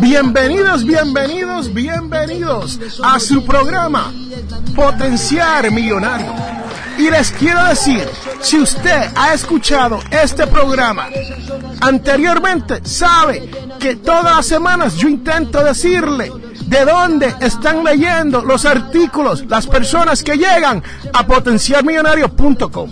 Bienvenidos, bienvenidos, bienvenidos a su programa Potenciar Millonario. Y les quiero decir, si usted ha escuchado este programa anteriormente, sabe que todas las semanas yo intento decirle de dónde están leyendo los artículos las personas que llegan a potenciarmillonario.com.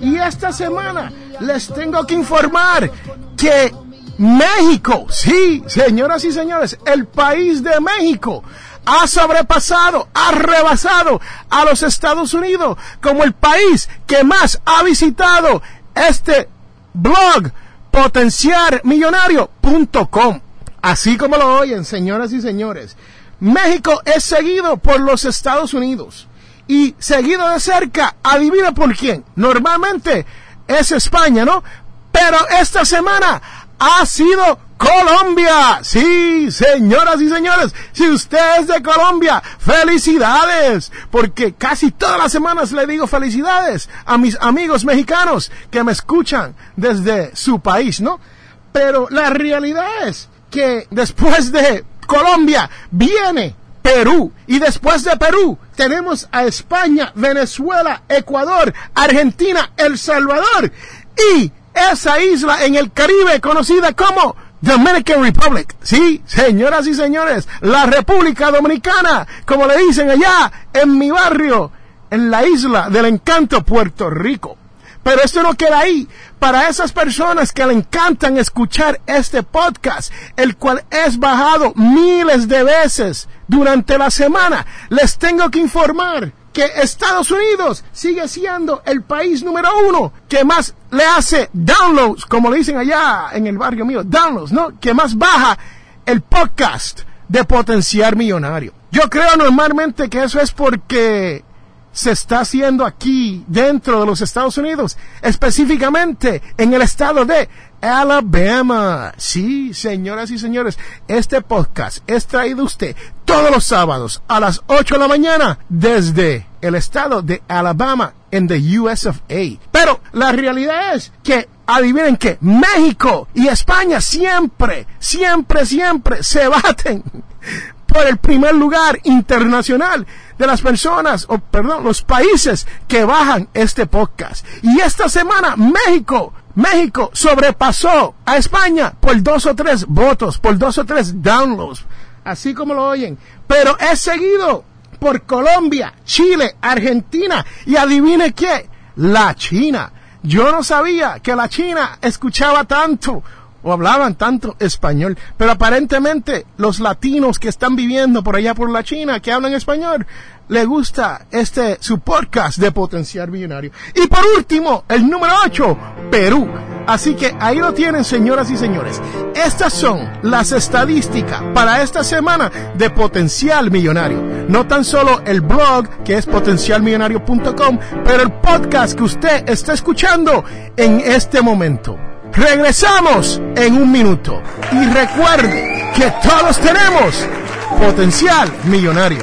Y esta semana les tengo que informar que México, sí, señoras y señores, el país de México ha sobrepasado, ha rebasado a los Estados Unidos como el país que más ha visitado este blog potenciarmillonario.com. Así como lo oyen, señoras y señores. México es seguido por los Estados Unidos y seguido de cerca, adivina por quién. Normalmente es España, ¿no? Pero esta semana ha sido Colombia. Sí, señoras y señores, si usted es de Colombia, felicidades. Porque casi todas las semanas le digo felicidades a mis amigos mexicanos que me escuchan desde su país, ¿no? Pero la realidad es que después de Colombia viene Perú. Y después de Perú tenemos a España, Venezuela, Ecuador, Argentina, El Salvador y esa isla en el Caribe conocida como Dominican Republic. Sí, señoras y señores, la República Dominicana, como le dicen allá en mi barrio, en la isla del encanto Puerto Rico. Pero esto no queda ahí. Para esas personas que le encantan escuchar este podcast, el cual es bajado miles de veces durante la semana, les tengo que informar que Estados Unidos sigue siendo el país número uno que más le hace downloads, como le dicen allá en el barrio mío, downloads, ¿no? Que más baja el podcast de Potenciar Millonario. Yo creo normalmente que eso es porque se está haciendo aquí dentro de los Estados Unidos, específicamente en el estado de Alabama. Sí, señoras y señores, este podcast es traído usted todos los sábados a las 8 de la mañana desde el estado de Alabama en the US of A. Pero la realidad es que adivinen que México y España siempre, siempre, siempre se baten por el primer lugar internacional de las personas, o perdón, los países que bajan este podcast. Y esta semana México, México sobrepasó a España por dos o tres votos, por dos o tres downloads, así como lo oyen. Pero es seguido por Colombia, Chile, Argentina y adivine qué, la China. Yo no sabía que la China escuchaba tanto o hablaban tanto español, pero aparentemente los latinos que están viviendo por allá por la China, que hablan español, le gusta este su podcast de Potenciar Millonario. Y por último, el número 8, Perú. Así que ahí lo tienen, señoras y señores. Estas son las estadísticas para esta semana de Potencial Millonario. No tan solo el blog que es potencialmillonario.com, pero el podcast que usted está escuchando en este momento. Regresamos en un minuto. Y recuerde que todos tenemos potencial millonario.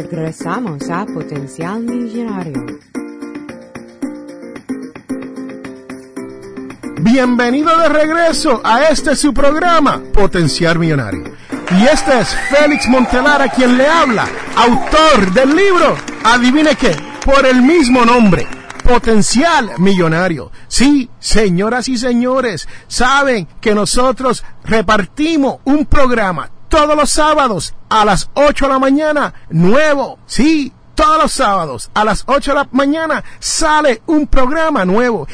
Regresamos a Potencial Millonario. Bienvenido de regreso a este su programa, Potencial Millonario. Y este es Félix Montelara quien le habla, autor del libro, adivine qué, por el mismo nombre, Potencial Millonario. Sí, señoras y señores, saben que nosotros repartimos un programa todos los sábados a las 8 de la mañana, nuevo, sí, todos los sábados a las 8 de la mañana sale un programa nuevo.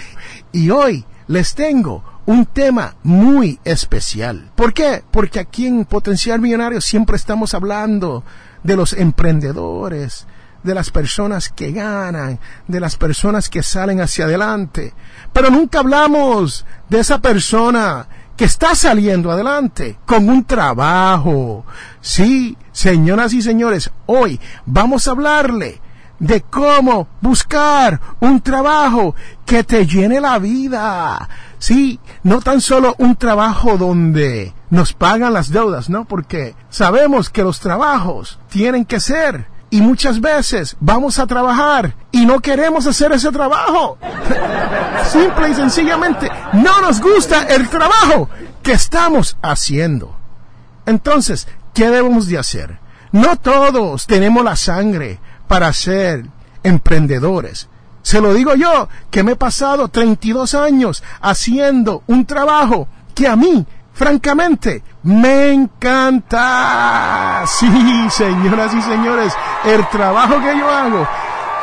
Y hoy les tengo un tema muy especial. ¿Por qué? Porque aquí en Potencial Millonario siempre estamos hablando de los emprendedores, de las personas que ganan, de las personas que salen hacia adelante. Pero nunca hablamos de esa persona que está saliendo adelante con un trabajo. Sí, señoras y señores, hoy vamos a hablarle de cómo buscar un trabajo que te llene la vida. Sí, no tan solo un trabajo donde nos pagan las deudas, ¿no? Porque sabemos que los trabajos tienen que ser y muchas veces vamos a trabajar y no queremos hacer ese trabajo. Simple y sencillamente no nos gusta el trabajo que estamos haciendo. Entonces, ¿qué debemos de hacer? No todos tenemos la sangre para ser emprendedores. Se lo digo yo, que me he pasado 32 años haciendo un trabajo que a mí, francamente, me encanta. Sí, señoras y señores, el trabajo que yo hago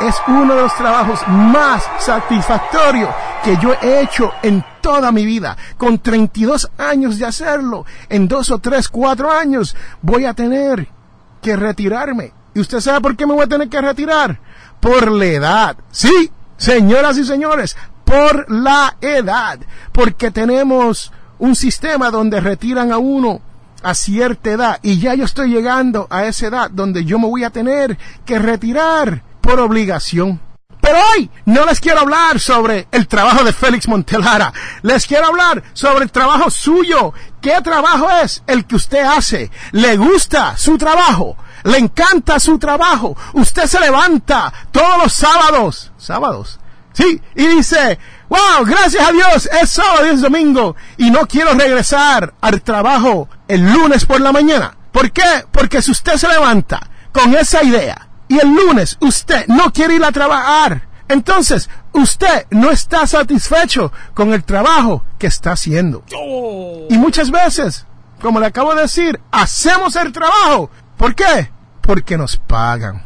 es uno de los trabajos más satisfactorios que yo he hecho en toda mi vida. Con 32 años de hacerlo, en dos o tres, cuatro años voy a tener que retirarme. ¿Y usted sabe por qué me voy a tener que retirar? Por la edad. Sí, señoras y señores, por la edad. Porque tenemos un sistema donde retiran a uno a cierta edad y ya yo estoy llegando a esa edad donde yo me voy a tener que retirar por obligación. Pero hoy no les quiero hablar sobre el trabajo de Félix Montelara. Les quiero hablar sobre el trabajo suyo. ¿Qué trabajo es el que usted hace? ¿Le gusta su trabajo? ¿Le encanta su trabajo? Usted se levanta todos los sábados. ¿Sábados? Sí, y dice, wow, gracias a Dios, es sábado y es domingo y no quiero regresar al trabajo el lunes por la mañana. ¿Por qué? Porque si usted se levanta con esa idea y el lunes usted no quiere ir a trabajar, entonces usted no está satisfecho con el trabajo que está haciendo. Y muchas veces, como le acabo de decir, hacemos el trabajo. ¿Por qué? Porque nos pagan.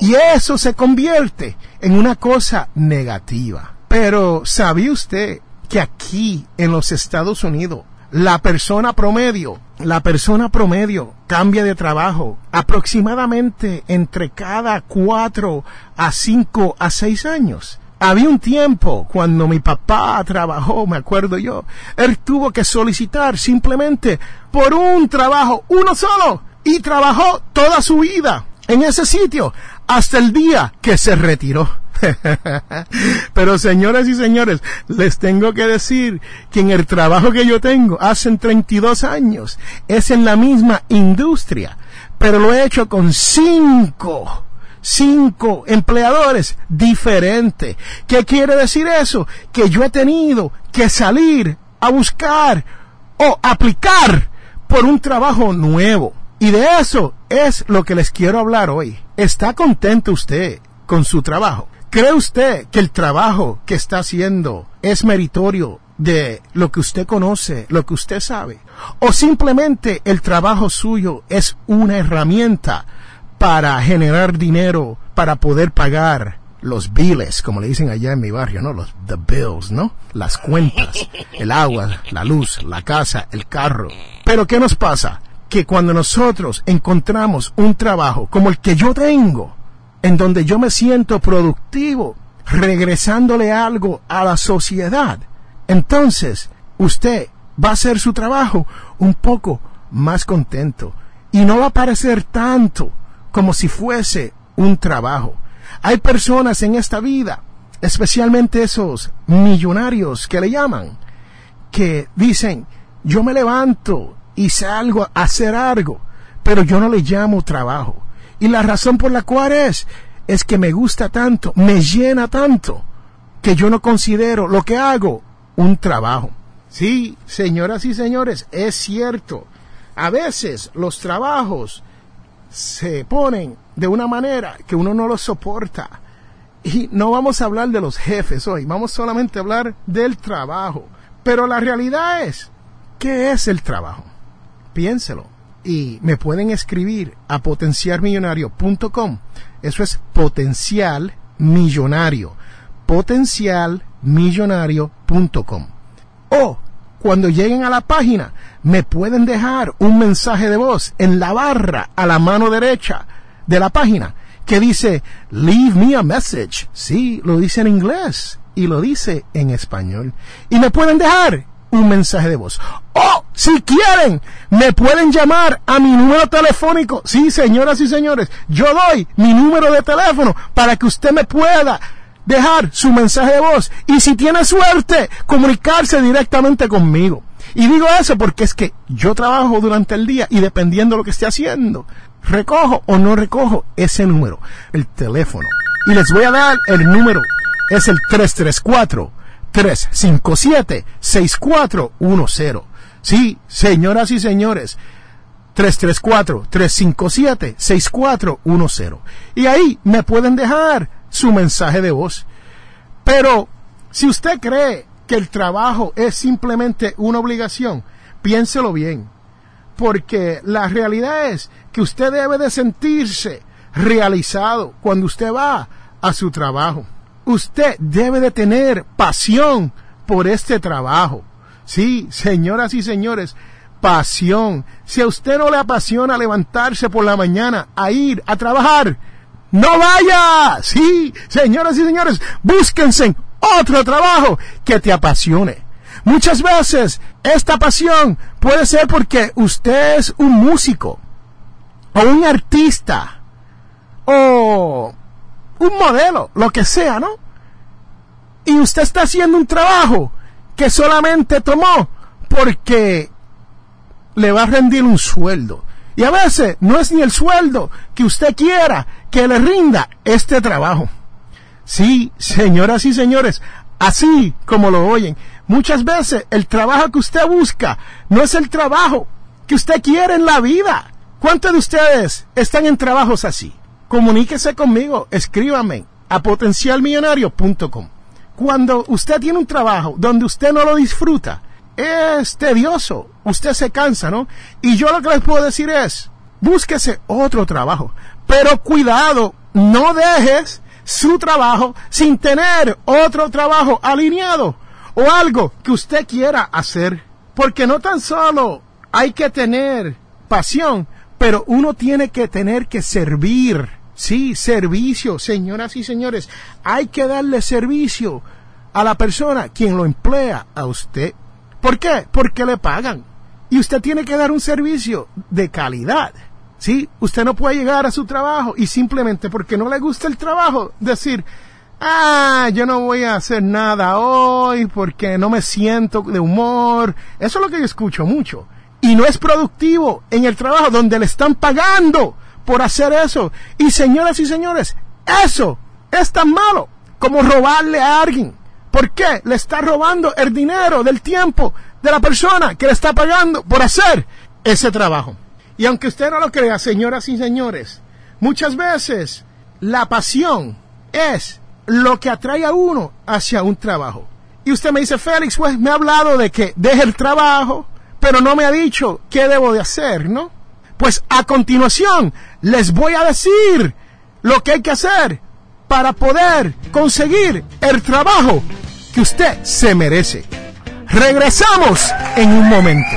Y eso se convierte en una cosa negativa. Pero ¿sabía usted que aquí en los Estados Unidos la persona promedio, la persona promedio cambia de trabajo aproximadamente entre cada cuatro a cinco a seis años? Había un tiempo cuando mi papá trabajó, me acuerdo yo, él tuvo que solicitar simplemente por un trabajo, uno solo, y trabajó toda su vida en ese sitio hasta el día que se retiró. Pero señoras y señores, les tengo que decir que en el trabajo que yo tengo, hace 32 años, es en la misma industria, pero lo he hecho con cinco, cinco empleadores diferentes. ¿Qué quiere decir eso? Que yo he tenido que salir a buscar o aplicar por un trabajo nuevo. Y de eso es lo que les quiero hablar hoy. ¿Está contento usted con su trabajo? ¿Cree usted que el trabajo que está haciendo es meritorio de lo que usted conoce, lo que usted sabe? ¿O simplemente el trabajo suyo es una herramienta para generar dinero, para poder pagar los biles, como le dicen allá en mi barrio, ¿no? Los the bills, ¿no? Las cuentas, el agua, la luz, la casa, el carro. Pero ¿qué nos pasa? que cuando nosotros encontramos un trabajo como el que yo tengo, en donde yo me siento productivo, regresándole algo a la sociedad, entonces usted va a hacer su trabajo un poco más contento y no va a parecer tanto como si fuese un trabajo. Hay personas en esta vida, especialmente esos millonarios que le llaman, que dicen, yo me levanto y salgo a hacer algo, pero yo no le llamo trabajo. Y la razón por la cual es, es que me gusta tanto, me llena tanto, que yo no considero lo que hago un trabajo. Sí, señoras y señores, es cierto. A veces los trabajos se ponen de una manera que uno no los soporta. Y no vamos a hablar de los jefes hoy, vamos solamente a hablar del trabajo. Pero la realidad es, ¿qué es el trabajo? Piénselo. Y me pueden escribir a potencialmillonario.com. Eso es potencial millonario. Potencialmillonario.com. O cuando lleguen a la página, me pueden dejar un mensaje de voz en la barra a la mano derecha de la página que dice Leave me a message. Sí, lo dice en inglés y lo dice en español. Y me pueden dejar un mensaje de voz. O, si quieren, me pueden llamar a mi número telefónico. Sí, señoras y señores, yo doy mi número de teléfono para que usted me pueda dejar su mensaje de voz y si tiene suerte, comunicarse directamente conmigo. Y digo eso porque es que yo trabajo durante el día y dependiendo de lo que esté haciendo, recojo o no recojo ese número, el teléfono. Y les voy a dar el número, es el 334-357-6410. Sí, señoras y señores, 334-357-6410. Y ahí me pueden dejar su mensaje de voz. Pero si usted cree que el trabajo es simplemente una obligación, piénselo bien, porque la realidad es que usted debe de sentirse realizado cuando usted va a su trabajo. Usted debe de tener pasión por este trabajo. Sí, señoras y señores, pasión. Si a usted no le apasiona levantarse por la mañana a ir a trabajar, no vaya. Sí, señoras y señores, búsquense otro trabajo que te apasione. Muchas veces esta pasión puede ser porque usted es un músico o un artista o un modelo, lo que sea, ¿no? Y usted está haciendo un trabajo que solamente tomó porque le va a rendir un sueldo. Y a veces no es ni el sueldo que usted quiera que le rinda este trabajo. Sí, señoras y señores, así como lo oyen, muchas veces el trabajo que usted busca no es el trabajo que usted quiere en la vida. ¿Cuántos de ustedes están en trabajos así? Comuníquese conmigo, escríbame a potencialmillonario.com. Cuando usted tiene un trabajo donde usted no lo disfruta, es tedioso, usted se cansa, ¿no? Y yo lo que les puedo decir es, búsquese otro trabajo, pero cuidado, no dejes su trabajo sin tener otro trabajo alineado o algo que usted quiera hacer, porque no tan solo hay que tener pasión, pero uno tiene que tener que servir. Sí, servicio, señoras y señores, hay que darle servicio a la persona quien lo emplea a usted. ¿Por qué? Porque le pagan. Y usted tiene que dar un servicio de calidad. ¿Sí? Usted no puede llegar a su trabajo y simplemente porque no le gusta el trabajo decir, ah, yo no voy a hacer nada hoy porque no me siento de humor. Eso es lo que yo escucho mucho. Y no es productivo en el trabajo donde le están pagando por hacer eso. Y señoras y señores, eso es tan malo como robarle a alguien. ¿Por qué? Le está robando el dinero del tiempo de la persona que le está pagando por hacer ese trabajo. Y aunque usted no lo crea, señoras y señores, muchas veces la pasión es lo que atrae a uno hacia un trabajo. Y usted me dice, Félix, pues me ha hablado de que deje el trabajo, pero no me ha dicho qué debo de hacer, ¿no? Pues a continuación les voy a decir lo que hay que hacer para poder conseguir el trabajo que usted se merece. Regresamos en un momento.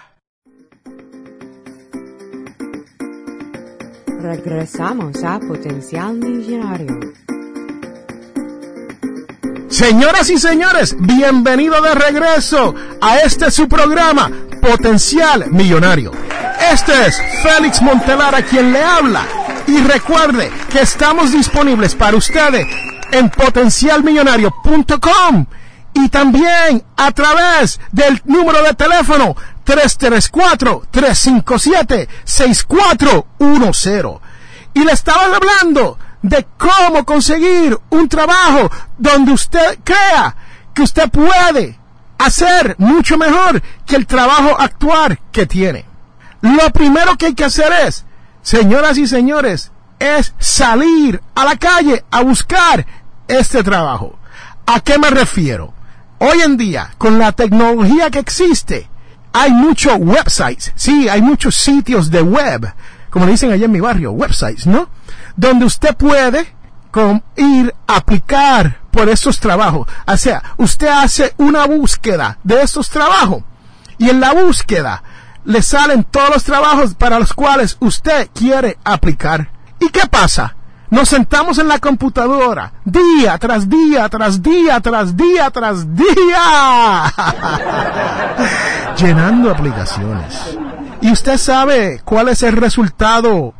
Regresamos a Potencial Millonario. Señoras y señores, bienvenido de regreso a este su programa, Potencial Millonario. Este es Félix Montelara quien le habla. Y recuerde que estamos disponibles para ustedes en potencialmillonario.com y también a través del número de teléfono 334-357-6410. Y le estaba hablando de cómo conseguir un trabajo donde usted crea que usted puede hacer mucho mejor que el trabajo actual que tiene. Lo primero que hay que hacer es, señoras y señores, es salir a la calle a buscar este trabajo. ¿A qué me refiero? Hoy en día, con la tecnología que existe, hay muchos websites, sí, hay muchos sitios de web, como le dicen allá en mi barrio, websites, ¿no? Donde usted puede ir a aplicar por estos trabajos. O sea, usted hace una búsqueda de estos trabajos y en la búsqueda le salen todos los trabajos para los cuales usted quiere aplicar. ¿Y qué pasa? Nos sentamos en la computadora día tras día, tras día, tras día, tras día, llenando aplicaciones. ¿Y usted sabe cuál es el resultado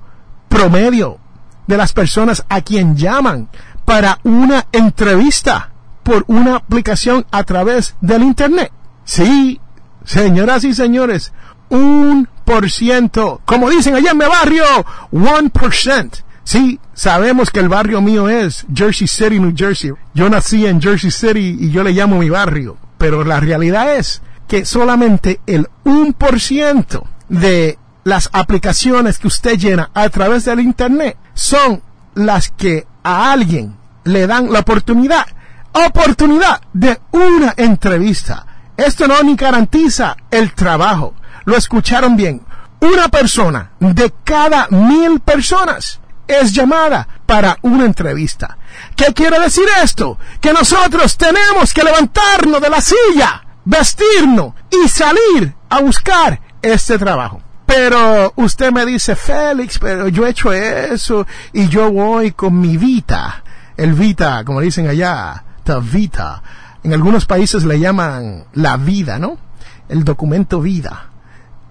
promedio de las personas a quien llaman para una entrevista por una aplicación a través del Internet? Sí, señoras y señores, un por ciento, como dicen allá en mi barrio, one percent Sí, sabemos que el barrio mío es Jersey City, New Jersey. Yo nací en Jersey City y yo le llamo mi barrio. Pero la realidad es que solamente el 1% de las aplicaciones que usted llena a través del Internet son las que a alguien le dan la oportunidad, oportunidad de una entrevista. Esto no ni garantiza el trabajo. Lo escucharon bien. Una persona de cada mil personas es llamada para una entrevista. ¿Qué quiere decir esto? Que nosotros tenemos que levantarnos de la silla, vestirnos y salir a buscar este trabajo. Pero usted me dice, Félix, pero yo he hecho eso y yo voy con mi vita. El vita, como dicen allá, the vita. En algunos países le llaman la vida, ¿no? El documento vida.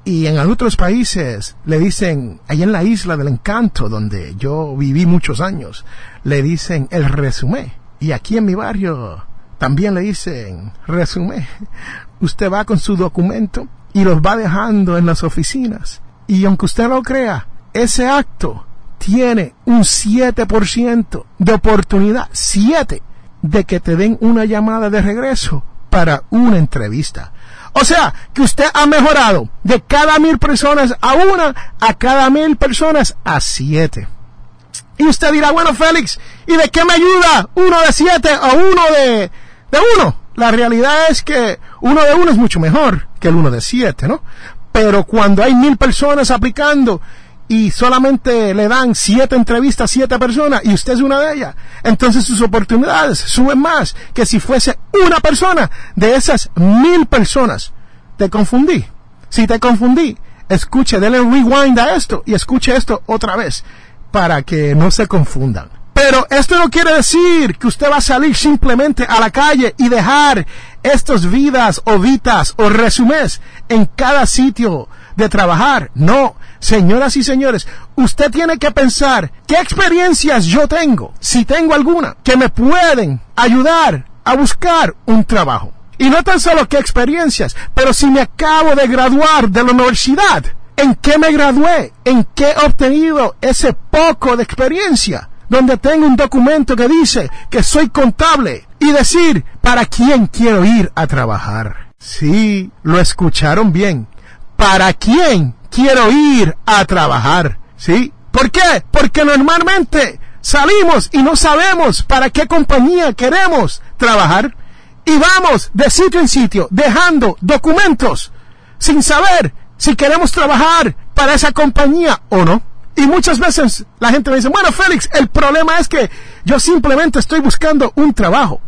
Y en otros países le dicen, allá en la isla del encanto, donde yo viví muchos años, le dicen el resumen. Y aquí en mi barrio también le dicen resumen. Usted va con su documento y los va dejando en las oficinas. Y aunque usted no crea, ese acto tiene un 7% de oportunidad, 7, de que te den una llamada de regreso para una entrevista. O sea, que usted ha mejorado de cada mil personas a una, a cada mil personas a siete. Y usted dirá, bueno, Félix, ¿y de qué me ayuda uno de siete o uno de, de uno? La realidad es que uno de uno es mucho mejor que el uno de siete, ¿no? Pero cuando hay mil personas aplicando y solamente le dan siete entrevistas a siete personas y usted es una de ellas, entonces sus oportunidades suben más que si fuese una persona de esas mil personas. Te confundí. Si te confundí, escuche, denle rewind a esto y escuche esto otra vez para que no se confundan. Pero esto no quiere decir que usted va a salir simplemente a la calle y dejar estas vidas o vitas o resumés en cada sitio de trabajar. No, señoras y señores, usted tiene que pensar qué experiencias yo tengo, si tengo alguna, que me pueden ayudar a buscar un trabajo. Y no tan solo qué experiencias, pero si me acabo de graduar de la universidad, ¿en qué me gradué? ¿En qué he obtenido ese poco de experiencia? Donde tengo un documento que dice que soy contable y decir para quién quiero ir a trabajar. Sí, lo escucharon bien. ¿Para quién quiero ir a trabajar. ¿Sí? ¿Por qué? Porque normalmente salimos y no sabemos para qué compañía queremos trabajar. Y vamos de sitio en sitio dejando documentos sin saber si queremos trabajar para esa compañía o no. Y muchas veces la gente me dice, bueno, Félix, el problema es que yo simplemente estoy buscando un trabajo.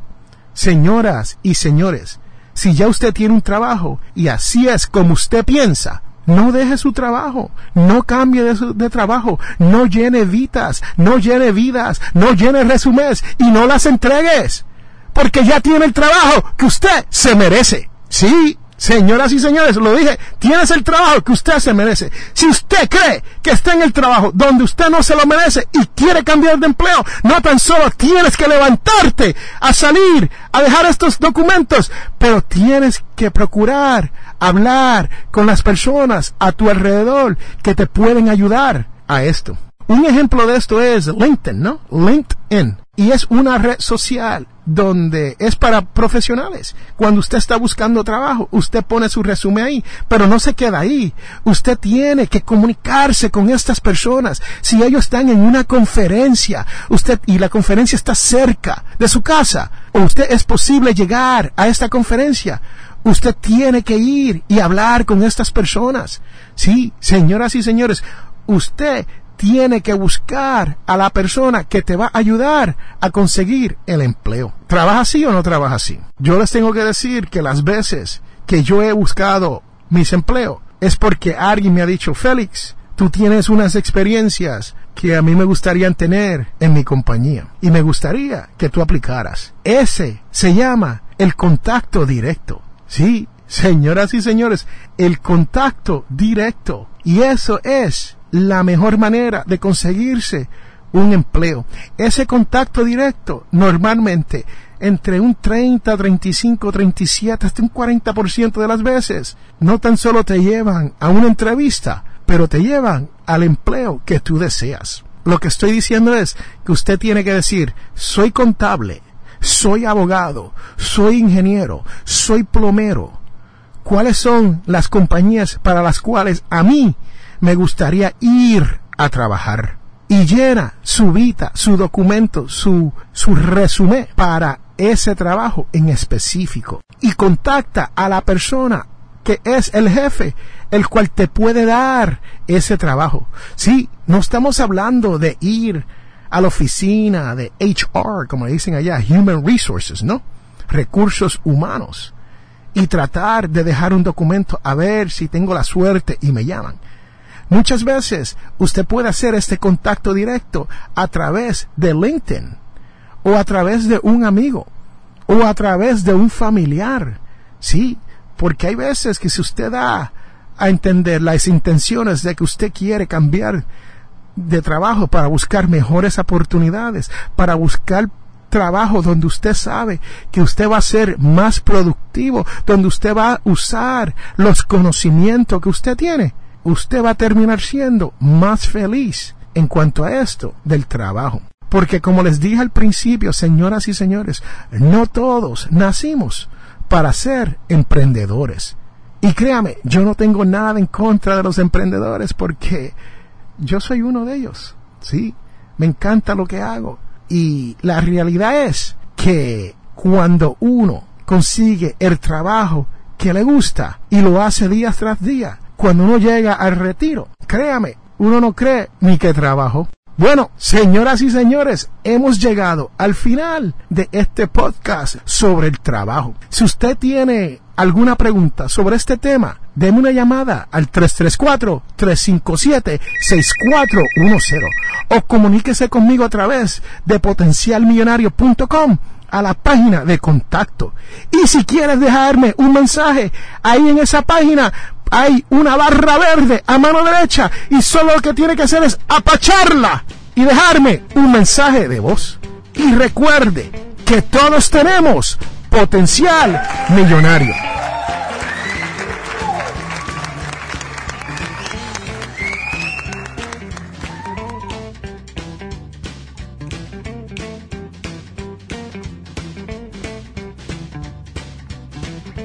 Señoras y señores, si ya usted tiene un trabajo y así es como usted piensa, no deje su trabajo, no cambie de, trabajo, no llene vidas, no llene vidas, no llene resumés y no las entregues, porque ya tiene el trabajo que usted se merece. Sí, Señoras y señores, lo dije, tienes el trabajo que usted se merece. Si usted cree que está en el trabajo donde usted no se lo merece y quiere cambiar de empleo, no tan solo tienes que levantarte a salir, a dejar estos documentos, pero tienes que procurar hablar con las personas a tu alrededor que te pueden ayudar a esto. Un ejemplo de esto es LinkedIn, ¿no? LinkedIn. Y es una red social donde es para profesionales. Cuando usted está buscando trabajo, usted pone su resumen ahí, pero no se queda ahí. Usted tiene que comunicarse con estas personas. Si ellos están en una conferencia, usted, y la conferencia está cerca de su casa, o usted es posible llegar a esta conferencia, usted tiene que ir y hablar con estas personas. Sí, señoras y señores, usted tiene que buscar a la persona que te va a ayudar a conseguir el empleo. ¿Trabaja así o no trabaja así? Yo les tengo que decir que las veces que yo he buscado mis empleos es porque alguien me ha dicho, Félix, tú tienes unas experiencias que a mí me gustaría tener en mi compañía y me gustaría que tú aplicaras. Ese se llama el contacto directo. Sí, señoras y señores, el contacto directo. Y eso es la mejor manera de conseguirse un empleo. Ese contacto directo normalmente entre un 30, 35, 37, hasta un 40% de las veces no tan solo te llevan a una entrevista, pero te llevan al empleo que tú deseas. Lo que estoy diciendo es que usted tiene que decir, soy contable, soy abogado, soy ingeniero, soy plomero. ¿Cuáles son las compañías para las cuales a mí me gustaría ir a trabajar. Y llena su vida, su documento, su, su resumen para ese trabajo en específico. Y contacta a la persona que es el jefe, el cual te puede dar ese trabajo. Sí, no estamos hablando de ir a la oficina de HR, como dicen allá, Human Resources, ¿no? Recursos humanos. Y tratar de dejar un documento a ver si tengo la suerte y me llaman. Muchas veces usted puede hacer este contacto directo a través de LinkedIn o a través de un amigo o a través de un familiar. Sí, porque hay veces que si usted da a entender las intenciones de que usted quiere cambiar de trabajo para buscar mejores oportunidades, para buscar trabajo donde usted sabe que usted va a ser más productivo, donde usted va a usar los conocimientos que usted tiene usted va a terminar siendo más feliz en cuanto a esto del trabajo. Porque como les dije al principio, señoras y señores, no todos nacimos para ser emprendedores. Y créame, yo no tengo nada en contra de los emprendedores porque yo soy uno de ellos. Sí, me encanta lo que hago. Y la realidad es que cuando uno consigue el trabajo que le gusta y lo hace día tras día, cuando uno llega al retiro, créame, uno no cree ni que trabajo. Bueno, señoras y señores, hemos llegado al final de este podcast sobre el trabajo. Si usted tiene alguna pregunta sobre este tema, déme una llamada al 334-357-6410 o comuníquese conmigo a través de potencialmillonario.com a la página de contacto. Y si quieres dejarme un mensaje ahí en esa página, hay una barra verde a mano derecha y solo lo que tiene que hacer es apacharla y dejarme un mensaje de voz. Y recuerde que todos tenemos potencial millonario.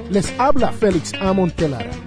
Les habla Félix Amontelara